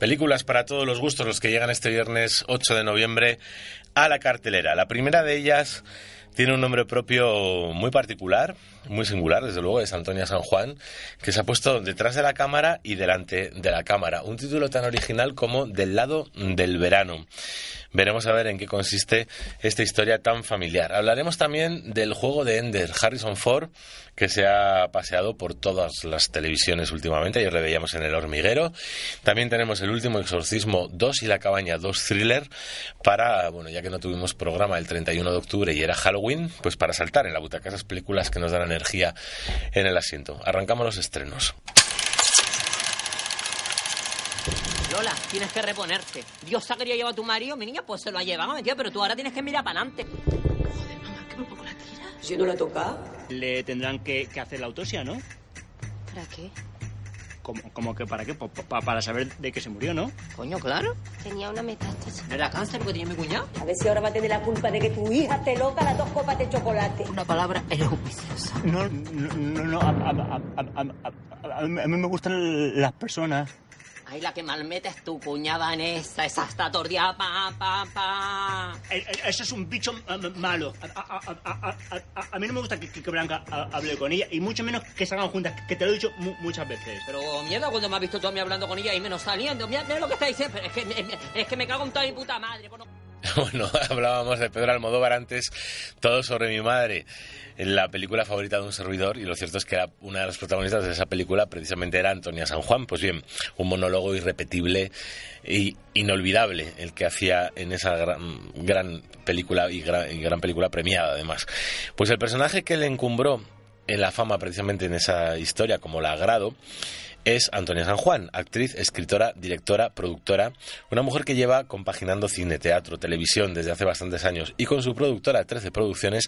Películas para todos los gustos, los que llegan este viernes 8 de noviembre a la cartelera. La primera de ellas tiene un nombre propio muy particular, muy singular, desde luego, es Antonia San Juan, que se ha puesto detrás de la cámara y delante de la cámara. Un título tan original como Del lado del verano. Veremos a ver en qué consiste esta historia tan familiar. Hablaremos también del juego de Ender, Harrison Ford, que se ha paseado por todas las televisiones últimamente. Ayer le veíamos en El Hormiguero. También tenemos El Último Exorcismo 2 y La Cabaña 2 Thriller para, bueno, ya que no tuvimos programa el 31 de octubre y era Halloween, pues para saltar en la butaca esas películas que nos dan energía en el asiento. Arrancamos los estrenos. Lola, tienes que reponerte. Dios se ha querido llevar a tu marido, mi niña, pues se lo ha llevado, ¿me entiendes? Pero tú ahora tienes que mirar para adelante. Joder, mamá, que me pongo la tira. Si no la toca. Le tendrán que, que hacer la autopsia, ¿no? ¿Para qué? Como, como que para qué? Pa- pa- para saber de qué se murió, ¿no? Coño, claro. Tenía una metástasis. ¿No era cáncer lo que tenía mi cuñado? A ver si ahora va a tener la culpa de que tu hija te loca las dos copas de chocolate. Una palabra, vicioso. No, no, no, no, a, a- a- a- a- a- a mí a mí me gustan las personas. Ay, la que mal metes tu cuñada en esa, esa está tordía, pa, pa, pa. E- e- Ese es un bicho ah, malo. A, mí no me gusta que, que Blanca hable con ella y mucho menos que salgan juntas, que te lo he dicho mu- muchas veces. Pero mierda, cuando me has visto tú a mí hablando con ella y menos saliendo. Mira, mira lo que está diciendo. Es que, es que me cago en toda mi puta madre. por Bueno, hablábamos de Pedro Almodóvar antes, todo sobre mi madre, la película favorita de un servidor, y lo cierto es que era una de las protagonistas de esa película precisamente era Antonia San Juan. Pues bien, un monólogo irrepetible e inolvidable el que hacía en esa gran, gran película y gran, y gran película premiada además. Pues el personaje que le encumbró en la fama precisamente en esa historia como la agrado es Antonia San Juan, actriz, escritora, directora, productora, una mujer que lleva compaginando cine, teatro, televisión desde hace bastantes años y con su productora 13 Producciones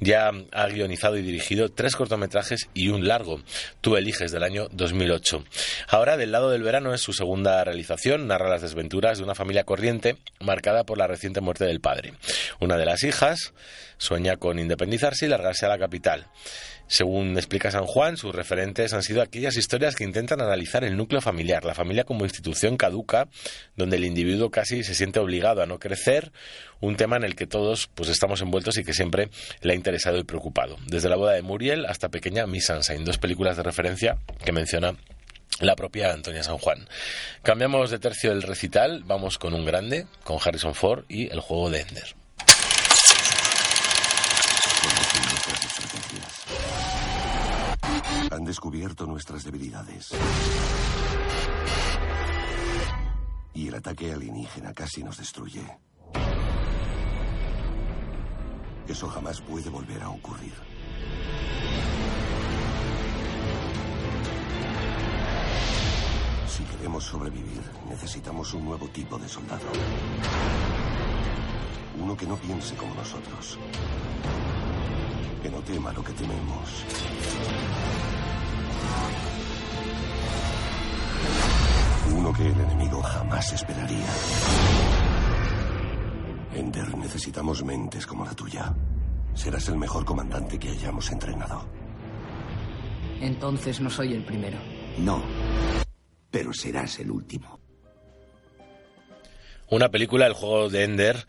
ya ha guionizado y dirigido tres cortometrajes y un largo, Tú eliges del año 2008. Ahora, del lado del verano es su segunda realización, narra las desventuras de una familia corriente marcada por la reciente muerte del padre. Una de las hijas sueña con independizarse y largarse a la capital. Según explica San Juan, sus referentes han sido aquellas historias que intentan analizar el núcleo familiar, la familia como institución caduca, donde el individuo casi se siente obligado a no crecer, un tema en el que todos pues estamos envueltos y que siempre le ha interesado y preocupado. Desde la boda de Muriel hasta pequeña Miss Sunshine, dos películas de referencia que menciona la propia Antonia San Juan. Cambiamos de tercio el recital, vamos con un grande, con Harrison Ford y el juego de Ender. Han descubierto nuestras debilidades. Y el ataque alienígena casi nos destruye. Eso jamás puede volver a ocurrir. Si queremos sobrevivir, necesitamos un nuevo tipo de soldado. Uno que no piense como nosotros. Que no tema lo que tememos. Uno que el enemigo jamás esperaría. Ender, necesitamos mentes como la tuya. Serás el mejor comandante que hayamos entrenado. Entonces no soy el primero. No, pero serás el último. Una película, El juego de Ender,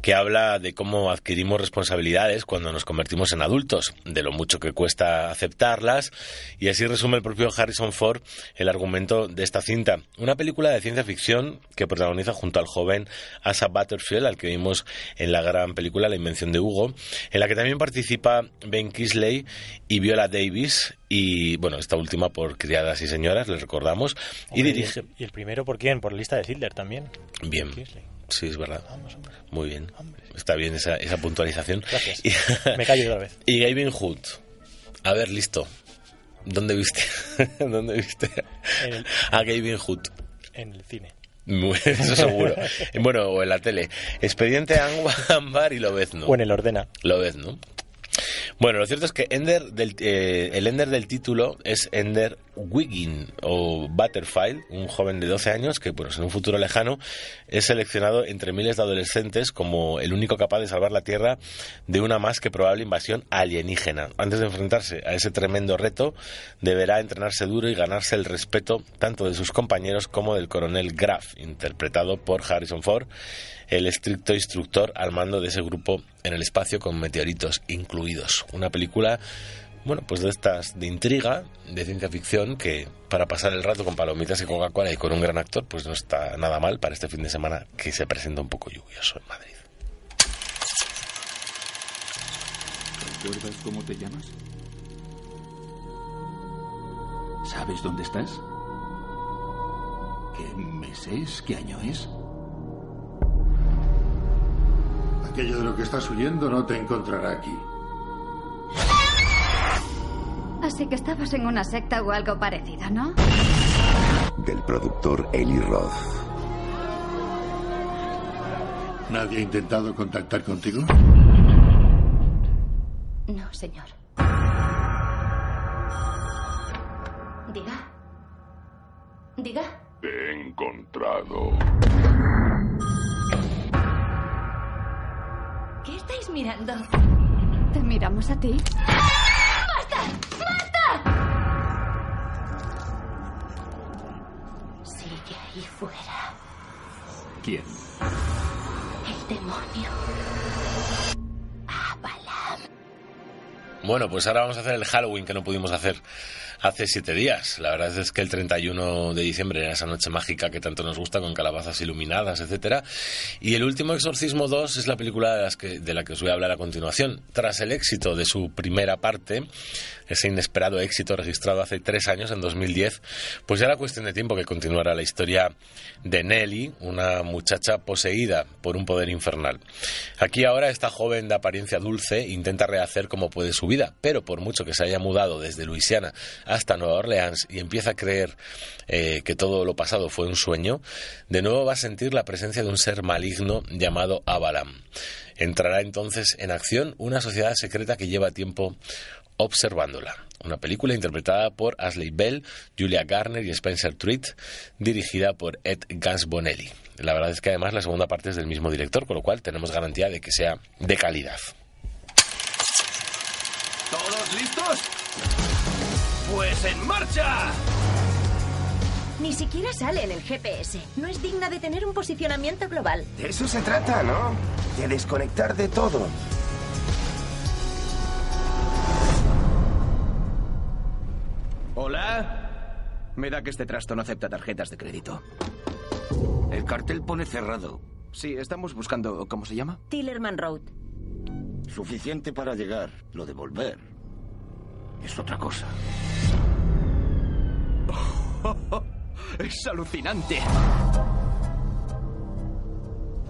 que habla de cómo adquirimos responsabilidades cuando nos convertimos en adultos, de lo mucho que cuesta aceptarlas, y así resume el propio Harrison Ford el argumento de esta cinta. Una película de ciencia ficción que protagoniza junto al joven Asa Butterfield, al que vimos en la gran película La invención de Hugo, en la que también participa Ben Kisley y Viola Davis, y bueno, esta última por Criadas y Señoras, les recordamos, y dirige... ¿Y el primero por quién? Por lista de Hitler también. Bien. Sí, es verdad. Muy bien. Está bien esa, esa puntualización. Gracias. Me callo otra vez. y Gavin Hood. A ver, listo. ¿Dónde viste? ¿Dónde viste el- a Gavin Hood? En el cine. Eso seguro. Bueno, o en la tele. Expediente Ámbar y Lobezno. O en el Ordena. Lobezno. Bueno, lo cierto es que Ender del, eh, el Ender del título es Ender Wiggin o Butterfield, un joven de 12 años que, pues, en un futuro lejano es seleccionado entre miles de adolescentes como el único capaz de salvar la Tierra de una más que probable invasión alienígena. Antes de enfrentarse a ese tremendo reto, deberá entrenarse duro y ganarse el respeto tanto de sus compañeros como del coronel Graf, interpretado por Harrison Ford, el estricto instructor al mando de ese grupo en el espacio con meteoritos incluidos. Una película bueno, pues de estas de intriga, de ciencia ficción, que para pasar el rato con palomitas y Coca-Cola y con un gran actor, pues no está nada mal para este fin de semana que se presenta un poco lluvioso en Madrid. ¿Recuerdas cómo te llamas? ¿Sabes dónde estás? ¿Qué mes es? ¿Qué año es? Aquello de lo que estás huyendo no te encontrará aquí. Así que estabas en una secta o algo parecido, ¿no? Del productor Eli Roth. ¿Nadie ha intentado contactar contigo? No, señor. Diga. Diga. Te he encontrado. Estáis mirando? ¿Te miramos a ti? ¡Basta! ¡Basta! Sigue ahí fuera. ¿Quién? El demonio. Bueno, pues ahora vamos a hacer el Halloween que no pudimos hacer hace siete días. La verdad es que el 31 de diciembre era esa noche mágica que tanto nos gusta con calabazas iluminadas, etcétera. Y el último Exorcismo 2 es la película de, las que, de la que os voy a hablar a continuación. Tras el éxito de su primera parte, ese inesperado éxito registrado hace tres años, en 2010, pues ya era cuestión de tiempo que continuara la historia de Nelly, una muchacha poseída por un poder infernal. Aquí ahora esta joven de apariencia dulce intenta rehacer como puede su vida, pero por mucho que se haya mudado desde Luisiana hasta Nueva Orleans y empieza a creer eh, que todo lo pasado fue un sueño, de nuevo va a sentir la presencia de un ser maligno llamado Avalam. Entrará entonces en acción una sociedad secreta que lleva tiempo observándola. Una película interpretada por Ashley Bell, Julia Garner y Spencer Treat, dirigida por Ed Gansbonelli. La verdad es que además la segunda parte es del mismo director, con lo cual tenemos garantía de que sea de calidad. ¿Todos listos? Pues en marcha. Ni siquiera sale en el GPS. No es digna de tener un posicionamiento global. De eso se trata, ¿no? De desconectar de todo. Hola. Me da que este trasto no acepta tarjetas de crédito. El cartel pone cerrado. Sí, estamos buscando. ¿Cómo se llama? Tillerman Road. Suficiente para llegar. Lo de volver es otra cosa. es alucinante.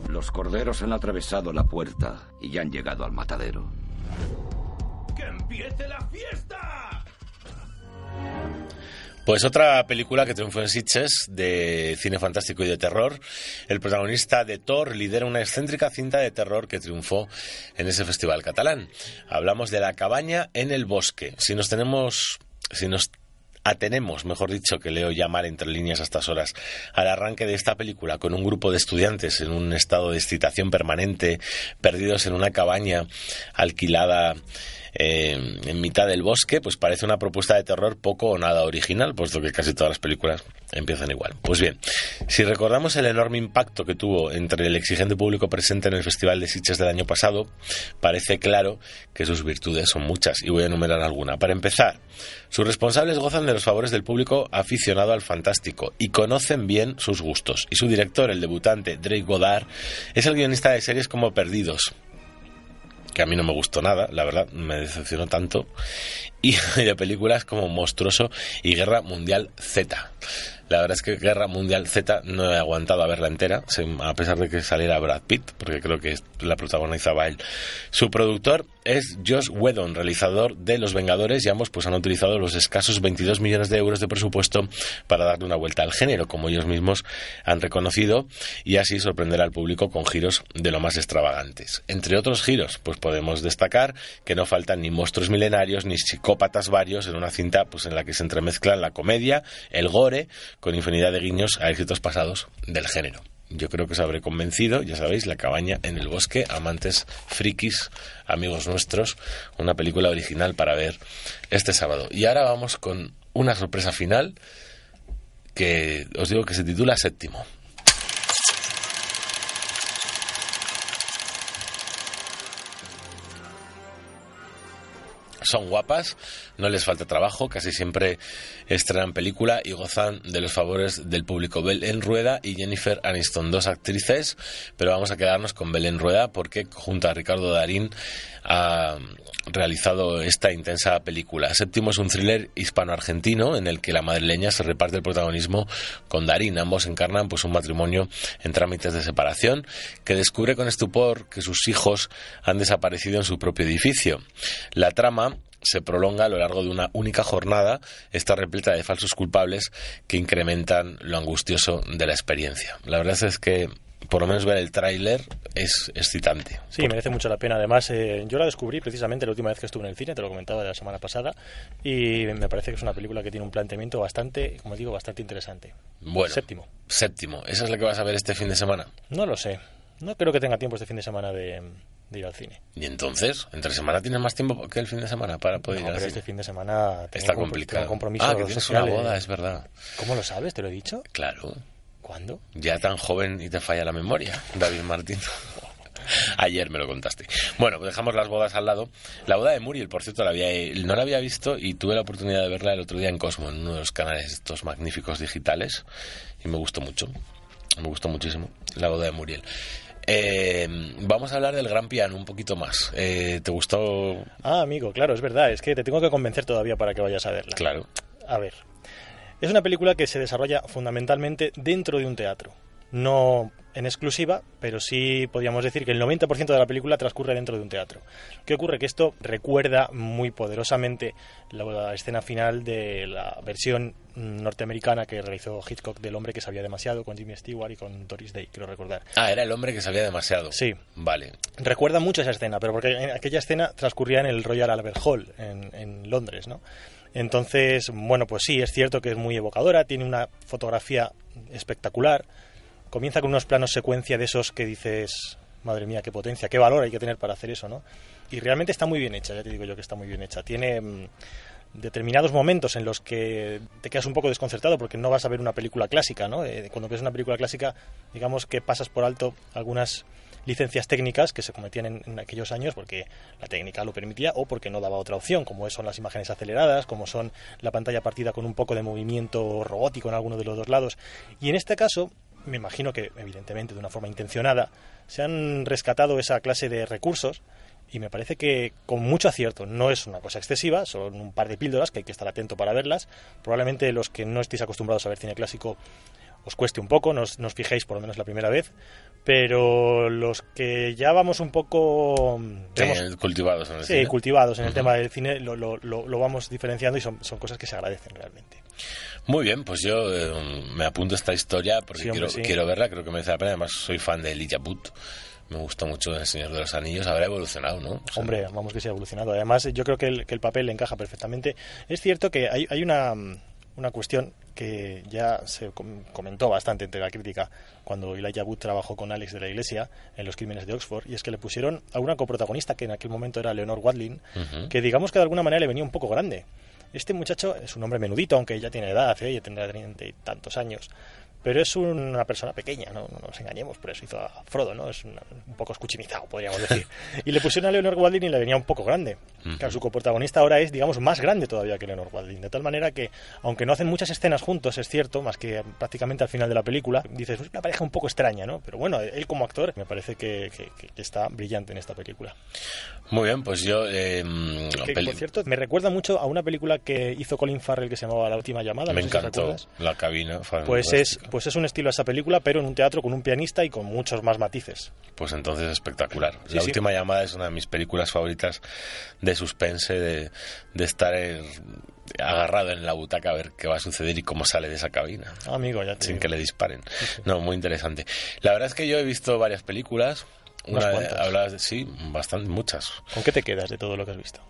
Los corderos han atravesado la puerta y ya han llegado al matadero. ¡Que empiece la fiesta! Pues otra película que triunfó en Sitges de cine fantástico y de terror. El protagonista de Thor lidera una excéntrica cinta de terror que triunfó en ese festival catalán. Hablamos de La cabaña en el bosque. Si nos tenemos si nos atenemos, mejor dicho, que leo ya mal entre líneas a estas horas, al arranque de esta película con un grupo de estudiantes en un estado de excitación permanente, perdidos en una cabaña alquilada eh, en mitad del bosque, pues parece una propuesta de terror poco o nada original, puesto que casi todas las películas empiezan igual. Pues bien, si recordamos el enorme impacto que tuvo entre el exigente público presente en el Festival de Sitges del año pasado, parece claro que sus virtudes son muchas, y voy a enumerar alguna. Para empezar, sus responsables gozan de los favores del público aficionado al fantástico y conocen bien sus gustos. Y su director, el debutante Drake Goddard, es el guionista de series como Perdidos, que a mí no me gustó nada, la verdad, me decepcionó tanto, y de películas como Monstruoso y Guerra Mundial Z. La verdad es que Guerra Mundial Z no he aguantado a verla entera, a pesar de que saliera Brad Pitt, porque creo que la protagonizaba él. Su productor es Josh Whedon, realizador de Los Vengadores, y ambos pues han utilizado los escasos 22 millones de euros de presupuesto para darle una vuelta al género, como ellos mismos han reconocido, y así sorprender al público con giros de lo más extravagantes. Entre otros giros, pues podemos destacar que no faltan ni monstruos milenarios ni psicópatas varios en una cinta pues en la que se entremezclan la comedia, el gore, con infinidad de guiños a éxitos pasados del género. Yo creo que os habré convencido, ya sabéis, La cabaña en el bosque, amantes frikis, amigos nuestros, una película original para ver este sábado. Y ahora vamos con una sorpresa final que os digo que se titula Séptimo. Son guapas, no les falta trabajo, casi siempre estrenan película y gozan de los favores del público. Belén Rueda y Jennifer Aniston, dos actrices, pero vamos a quedarnos con Belén Rueda porque junto a Ricardo Darín ha realizado esta intensa película. Séptimo es un thriller hispano-argentino en el que la madrileña se reparte el protagonismo con Darín. Ambos encarnan pues un matrimonio en trámites de separación que descubre con estupor que sus hijos han desaparecido en su propio edificio. La trama se prolonga a lo largo de una única jornada, está repleta de falsos culpables que incrementan lo angustioso de la experiencia. La verdad es que por lo menos ver el tráiler es excitante. Sí, merece mucho la pena. Además, eh, yo la descubrí precisamente la última vez que estuve en el cine, te lo comentaba de la semana pasada, y me parece que es una película que tiene un planteamiento bastante, como digo, bastante interesante. Bueno, Séptimo. Séptimo. ¿Esa es la que vas a ver este fin de semana? No lo sé. No creo que tenga tiempo este fin de semana de, de ir al cine. Y entonces, entre semana tienes más tiempo que el fin de semana para poder No, ir al pero cine. este fin de semana tengo Está complicado. tengo compromisos Ah, que tienes una boda, es verdad. ¿Cómo lo sabes? ¿Te lo he dicho? Claro. ¿Cuándo? Ya tan joven y te falla la memoria, David Martín. Ayer me lo contaste. Bueno, pues dejamos las bodas al lado. La boda de Muriel, por cierto, la había, no la había visto y tuve la oportunidad de verla el otro día en Cosmo, en uno de los canales estos magníficos digitales, y me gustó mucho. Me gustó muchísimo la boda de Muriel. Eh, vamos a hablar del Gran Piano un poquito más. Eh, ¿Te gustó? Ah, amigo, claro, es verdad. Es que te tengo que convencer todavía para que vayas a verla. Claro. A ver. Es una película que se desarrolla fundamentalmente dentro de un teatro. No en exclusiva, pero sí podríamos decir que el 90% de la película transcurre dentro de un teatro. ¿Qué ocurre? Que esto recuerda muy poderosamente la, escena final de la versión mm, norteamericana que realizó Hitchcock del hombre que sabía demasiado con Jimmy Stewart y con Doris Day, quiero recordar. Ah, era el hombre que sabía demasiado. Sí. Vale. Recuerda mucho esa escena, pero porque aquella escena transcurría en el Royal Albert Hall, en, en Londres, ¿no? Entonces, bueno, pues sí, es cierto que es muy evocadora, tiene una fotografía espectacular, comienza con unos planos secuencia de esos que dices, madre mía, qué potencia, qué valor hay que tener para hacer eso, ¿no? Y realmente está muy bien hecha, ya te digo yo que está muy bien hecha. Tiene mm, determinados momentos en los que te quedas un poco desconcertado porque no vas a ver una película clásica, ¿no? Eh, cuando ves una película clásica, digamos que pasas por alto algunas licencias técnicas que se cometían en, aquellos años porque la técnica lo permitía o porque no daba otra opción, como son las imágenes aceleradas, como son la pantalla partida con un poco de movimiento robótico en alguno de los dos lados. Y en este caso, me imagino que evidentemente de una forma intencionada, se han rescatado esa clase de recursos y me parece que con mucho acierto, no es una cosa excesiva, son un par de píldoras que hay que estar atento para verlas. Probablemente los que no estéis acostumbrados a ver cine clásico os cueste un poco, no os, no os fijéis por lo menos la primera vez, pero los que ya vamos un poco Sí, digamos, cultivados en el sí, cine. cultivados en el tema del cine, lo, lo- lo- vamos diferenciando y son, son cosas que se agradecen realmente. Muy bien, pues yo eh, me apunto esta historia porque Sí, hombre, quiero, verla, creo que merece la pena. Además, soy fan de Elijah Wood. Me gusta mucho El Señor de los Anillos. Habrá evolucionado, ¿no? O sea, Hombre, vamos que se ha evolucionado. Además, yo creo que el, que el papel le encaja perfectamente. Es cierto que hay, hay una, una cuestión que ya se com- comentó bastante entre la crítica cuando Elijah Wood trabajó con Alex de la Iglesia en Los Crímenes de Oxford, y es que le pusieron a una coprotagonista que en aquel momento era Leonor Watling, Ujú. que digamos que de alguna manera le venía un poco grande. Este muchacho es un hombre menudito, aunque ya tiene edad, ¿eh? ya tendrá treinta y tantos años. Pero es una persona pequeña, no, no nos engañemos, por eso hizo a Frodo, ¿no? Es un, un poco escuchimizado, podríamos decir. y le pusieron a Leonard Walding y le venía un poco grande. Claro, su coprotagonista ahora es, digamos, más grande todavía que Leonard Walding, de tal manera que, aunque no hacen muchas escenas juntos, es cierto, más que prácticamente al final de la película, dices, es una pareja un poco extraña, ¿no? Pero bueno, él como actor me parece que, que- que está brillante en esta película. Muy bien, pues yo... eh, Que, peli- por cierto, me recuerda mucho a una película que hizo Colin Farrell que se llamaba La última llamada. me no sé si encantó recuerdas. la cabina. Pues es, pues es un estilo a esa película, pero en un teatro con un pianista y con muchos más matices. Pues entonces espectacular. Sí, la sí. última llamada es una de mis películas favoritas de suspense, de, de estar agarrado en la butaca a ver qué va a suceder y cómo sale de esa cabina. Amigo, ya te Sin digo. que le disparen. No, muy interesante. La verdad es que yo he visto varias películas. Unas Una, cuantas. hablabas de- sí, bastante, muchas. ¿Con qué te quedas de todo lo que has visto?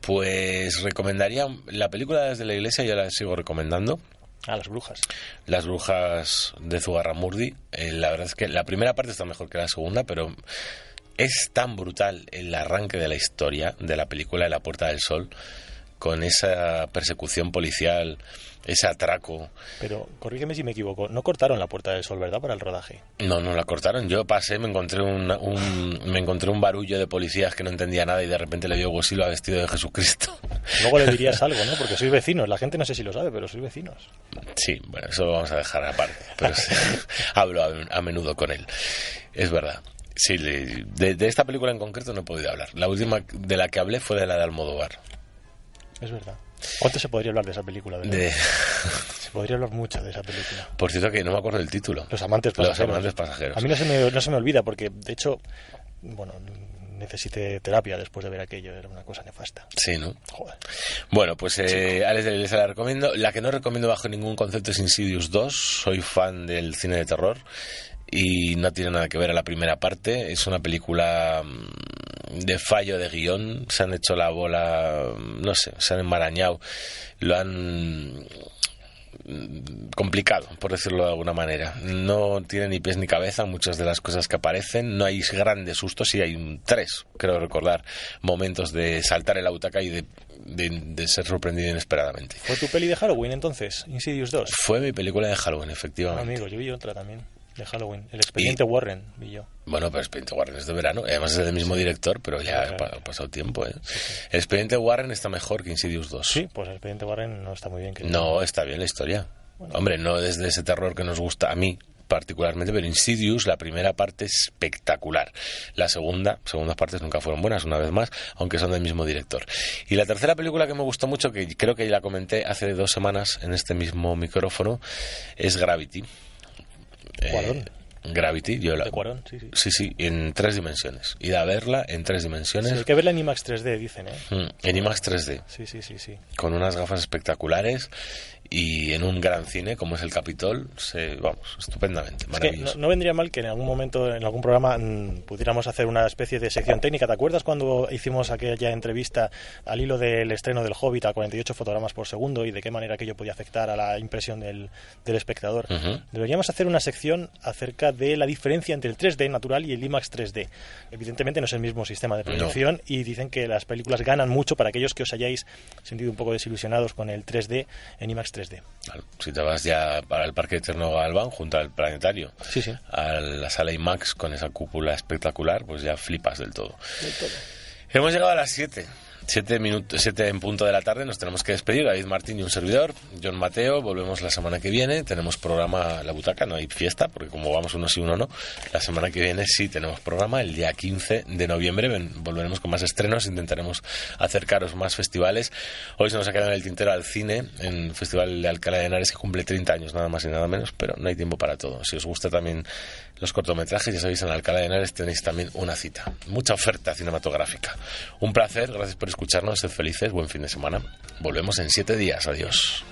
Pues recomendaría la película desde la iglesia, yo la sigo recomendando. A las brujas. Las brujas de Zugarramurdi. Eh, la verdad es que la primera parte está mejor que la segunda, pero es tan brutal el arranque de la historia de la película de La Puerta del Sol, con esa persecución policial, ese atraco. Pero corrígeme si me equivoco. No cortaron la Puerta del Sol, ¿verdad? Para el rodaje. No, no la cortaron. Yo pasé, me encontré una- un, me encontré un barullo de policías que no entendía nada y de repente le dio Silva vestido de Jesucristo. Luego le dirías algo, ¿no? Porque sois vecinos. La gente no sé si lo sabe, pero sois vecinos. Sí, bueno, eso lo vamos a dejar aparte. Pero sí, hablo a, a menudo con él. Es verdad. Sí, le- de, de esta película en concreto no he podido hablar. La última de la que hablé fue de la de Almodóvar. Es verdad. ¿Cuánto se podría hablar de esa película? De- Se podría hablar mucho de esa película. Por cierto que no me acuerdo del título. Los amantes Los pasajeros. amantes pasajeros. A mí no se, me, no se me olvida porque, de hecho, bueno, necesité terapia después de ver aquello. Era una cosa nefasta. Sí, ¿no? Joder. Bueno, pues eh, Alex de Iglesia la recomiendo. La que no recomiendo bajo ningún concepto es Insidious 2. Soy fan del cine de terror y no tiene nada que ver a la primera parte. Es una película mm, de fallo de guion. Se han hecho la bola, no sé, se han enmarañado. Lo han complicado, por decirlo de alguna manera. No tiene ni pies ni cabeza muchas de las cosas que aparecen. No hay grandes sustos, sí hay un tres, creo recordar, momentos de saltar en la butaca y de, de- de ser sorprendido inesperadamente. ¿Fue tu peli de Halloween entonces? Insidious 2. Fue mi película de Halloween, efectivamente. Amigo, yo vi otra también de Halloween. El expediente Warren vi yo. Bueno, pero Expediente Warren es de verano, y además es del mismo director, pero ya ha pa- ha pasado tiempo. ¿eh? El Expediente Warren está mejor que Insidious 2. Sí, pues el expediente Warren no está muy bien. No, está bien la historia. Hombre, no desde ese terror que nos gusta a mí particularmente, pero Insidious, la primera parte es espectacular. La segunda, segundas partes nunca fueron buenas, una vez más, aunque son del mismo director. Y la tercera película que me gustó mucho, que creo que ya la comenté hace dos semanas en este mismo micrófono, es Gravity. Eh, Cuarón. Gravity, yo la... De Cuarón, sí, sí. Sí, sí, en tres dimensiones. Ir a verla en tres dimensiones. Sí, hay que verla en IMAX 3D, dicen, ¿eh? Mm, En IMAX 3D Sí, sí, sí, sí. con unas gafas espectaculares y en un gran cine como es el Capitol, se, vamos, estupendamente, Es que maravilloso. no, no vendría mal que en algún momento, en algún programa, mm, pudiéramos hacer una especie de sección técnica. ¿Te acuerdas cuando hicimos aquella entrevista al hilo del estreno del Hobbit a 48 fotogramas por segundo y de qué manera aquello podía afectar a la impresión del, del espectador? Deberíamos hacer una sección acerca de la diferencia entre el 3D natural y el IMAX 3D. Evidentemente no es el mismo sistema de proyección y dicen que las películas ganan mucho para aquellos que os hayáis sentido un poco desilusionados con el 3D en IMAX 3D. Claro, Si te vas ya para el Parque Eterno Galván, junto al planetario, Sí, sí. a la sala IMAX con esa cúpula espectacular, pues ya flipas del todo. Hemos llegado a las 7. 7 minutos, siete en punto de la tarde, nos tenemos que despedir. David Martín y un servidor, John Mateo. Volvemos la semana que viene. Tenemos programa La Butaca, no hay fiesta, porque como vamos uno sí, uno no. La semana que viene sí tenemos programa. El día 15 de noviembre ven- volveremos con más estrenos. Intentaremos acercaros más festivales. Hoy se nos ha quedado en el tintero al cine, en el Festival de Alcalá de Henares, que cumple 30 años, nada más y nada menos, pero no hay tiempo para todo. Si os gusta también los cortometrajes, ya sabéis, en Alcalá de Henares tenéis también una cita. Mucha oferta cinematográfica. Un placer, gracias por escucharnos, sed felices, buen fin de semana. Volvemos en siete días. Adiós.